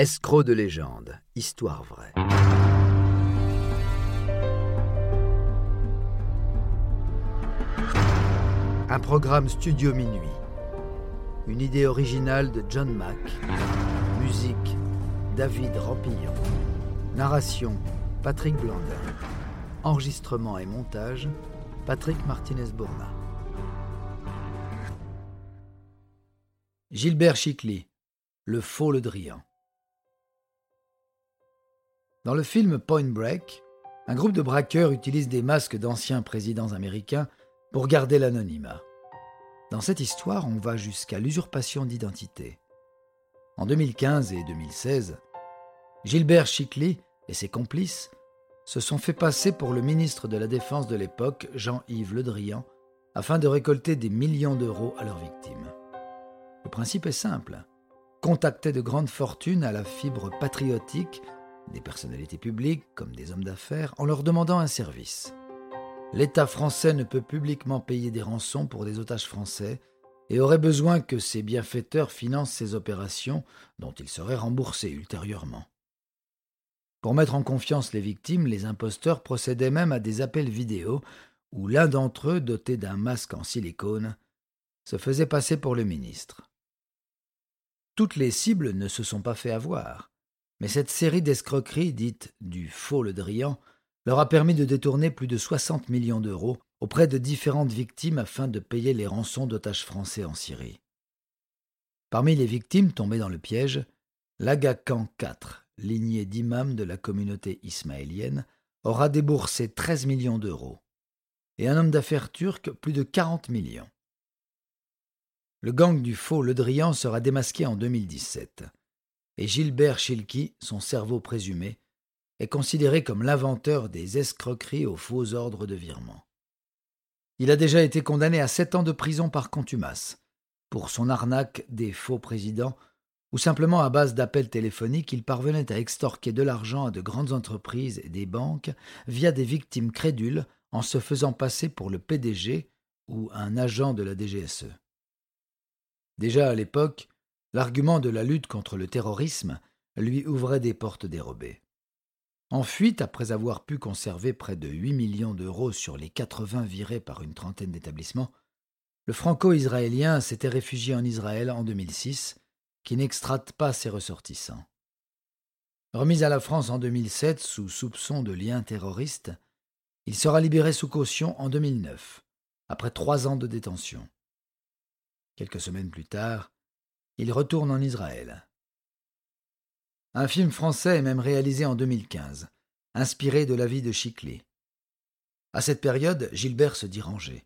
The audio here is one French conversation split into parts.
Escroc de légende, histoire vraie. Un programme studio minuit. Une idée originale de John Mack. Musique David Rampillon. Narration Patrick Blandin. Enregistrement et montage Patrick Martinez-Bourna. Gilbert Chicly, Le Faux Le Drian. Dans le film Point Break, un groupe de braqueurs utilise des masques d'anciens présidents américains pour garder l'anonymat. Dans cette histoire, on va jusqu'à l'usurpation d'identité. En 2015 et 2016, Gilbert Chicly et ses complices se sont fait passer pour le ministre de la Défense de l'époque, Jean-Yves Le Drian, afin de récolter des millions d'euros à leurs victimes. Le principe est simple. Contacter de grandes fortunes à la fibre patriotique des personnalités publiques comme des hommes d'affaires en leur demandant un service. L'État français ne peut publiquement payer des rançons pour des otages français et aurait besoin que ses bienfaiteurs financent ces opérations dont ils seraient remboursés ultérieurement. Pour mettre en confiance les victimes, les imposteurs procédaient même à des appels vidéo où l'un d'entre eux, doté d'un masque en silicone, se faisait passer pour le ministre. Toutes les cibles ne se sont pas fait avoir. Mais cette série d'escroqueries dites du faux le Drian leur a permis de détourner plus de 60 millions d'euros auprès de différentes victimes afin de payer les rançons d'otages français en Syrie. Parmi les victimes tombées dans le piège, l'Aga Khan IV, lignée d'imams de la communauté ismaélienne, aura déboursé 13 millions d'euros, et un homme d'affaires turc plus de 40 millions. Le gang du faux Le Drian sera démasqué en 2017 et Gilbert Schilky, son cerveau présumé, est considéré comme l'inventeur des escroqueries aux faux ordres de virement. Il a déjà été condamné à sept ans de prison par contumace, pour son arnaque des faux présidents, ou simplement à base d'appels téléphoniques, il parvenait à extorquer de l'argent à de grandes entreprises et des banques via des victimes crédules en se faisant passer pour le PDG ou un agent de la DGSE. Déjà à l'époque, L'argument de la lutte contre le terrorisme lui ouvrait des portes dérobées. En fuite, après avoir pu conserver près de 8 millions d'euros sur les 80 virés par une trentaine d'établissements, le franco-israélien s'était réfugié en Israël en 2006, qui n'extrate pas ses ressortissants. Remis à la France en 2007 sous soupçon de liens terroristes, il sera libéré sous caution en 2009, après trois ans de détention. Quelques semaines plus tard, il retourne en Israël. Un film français est même réalisé en 2015, inspiré de la vie de Chicley. À cette période, Gilbert se dit rangé,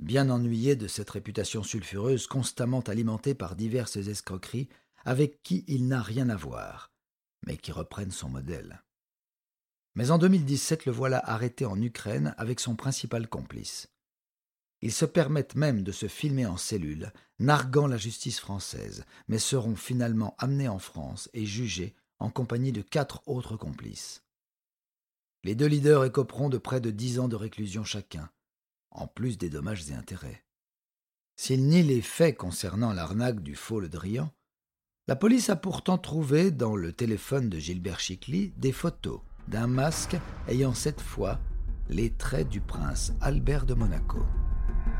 bien ennuyé de cette réputation sulfureuse constamment alimentée par diverses escroqueries avec qui il n'a rien à voir, mais qui reprennent son modèle. Mais en 2017, le voilà arrêté en Ukraine avec son principal complice. Ils se permettent même de se filmer en cellule, narguant la justice française, mais seront finalement amenés en France et jugés en compagnie de quatre autres complices. Les deux leaders écoperont de près de dix ans de réclusion chacun, en plus des dommages et intérêts. S'ils nient les faits concernant l'arnaque du faux Le Drian, la police a pourtant trouvé dans le téléphone de Gilbert Chicly des photos d'un masque ayant cette fois les traits du prince Albert de Monaco.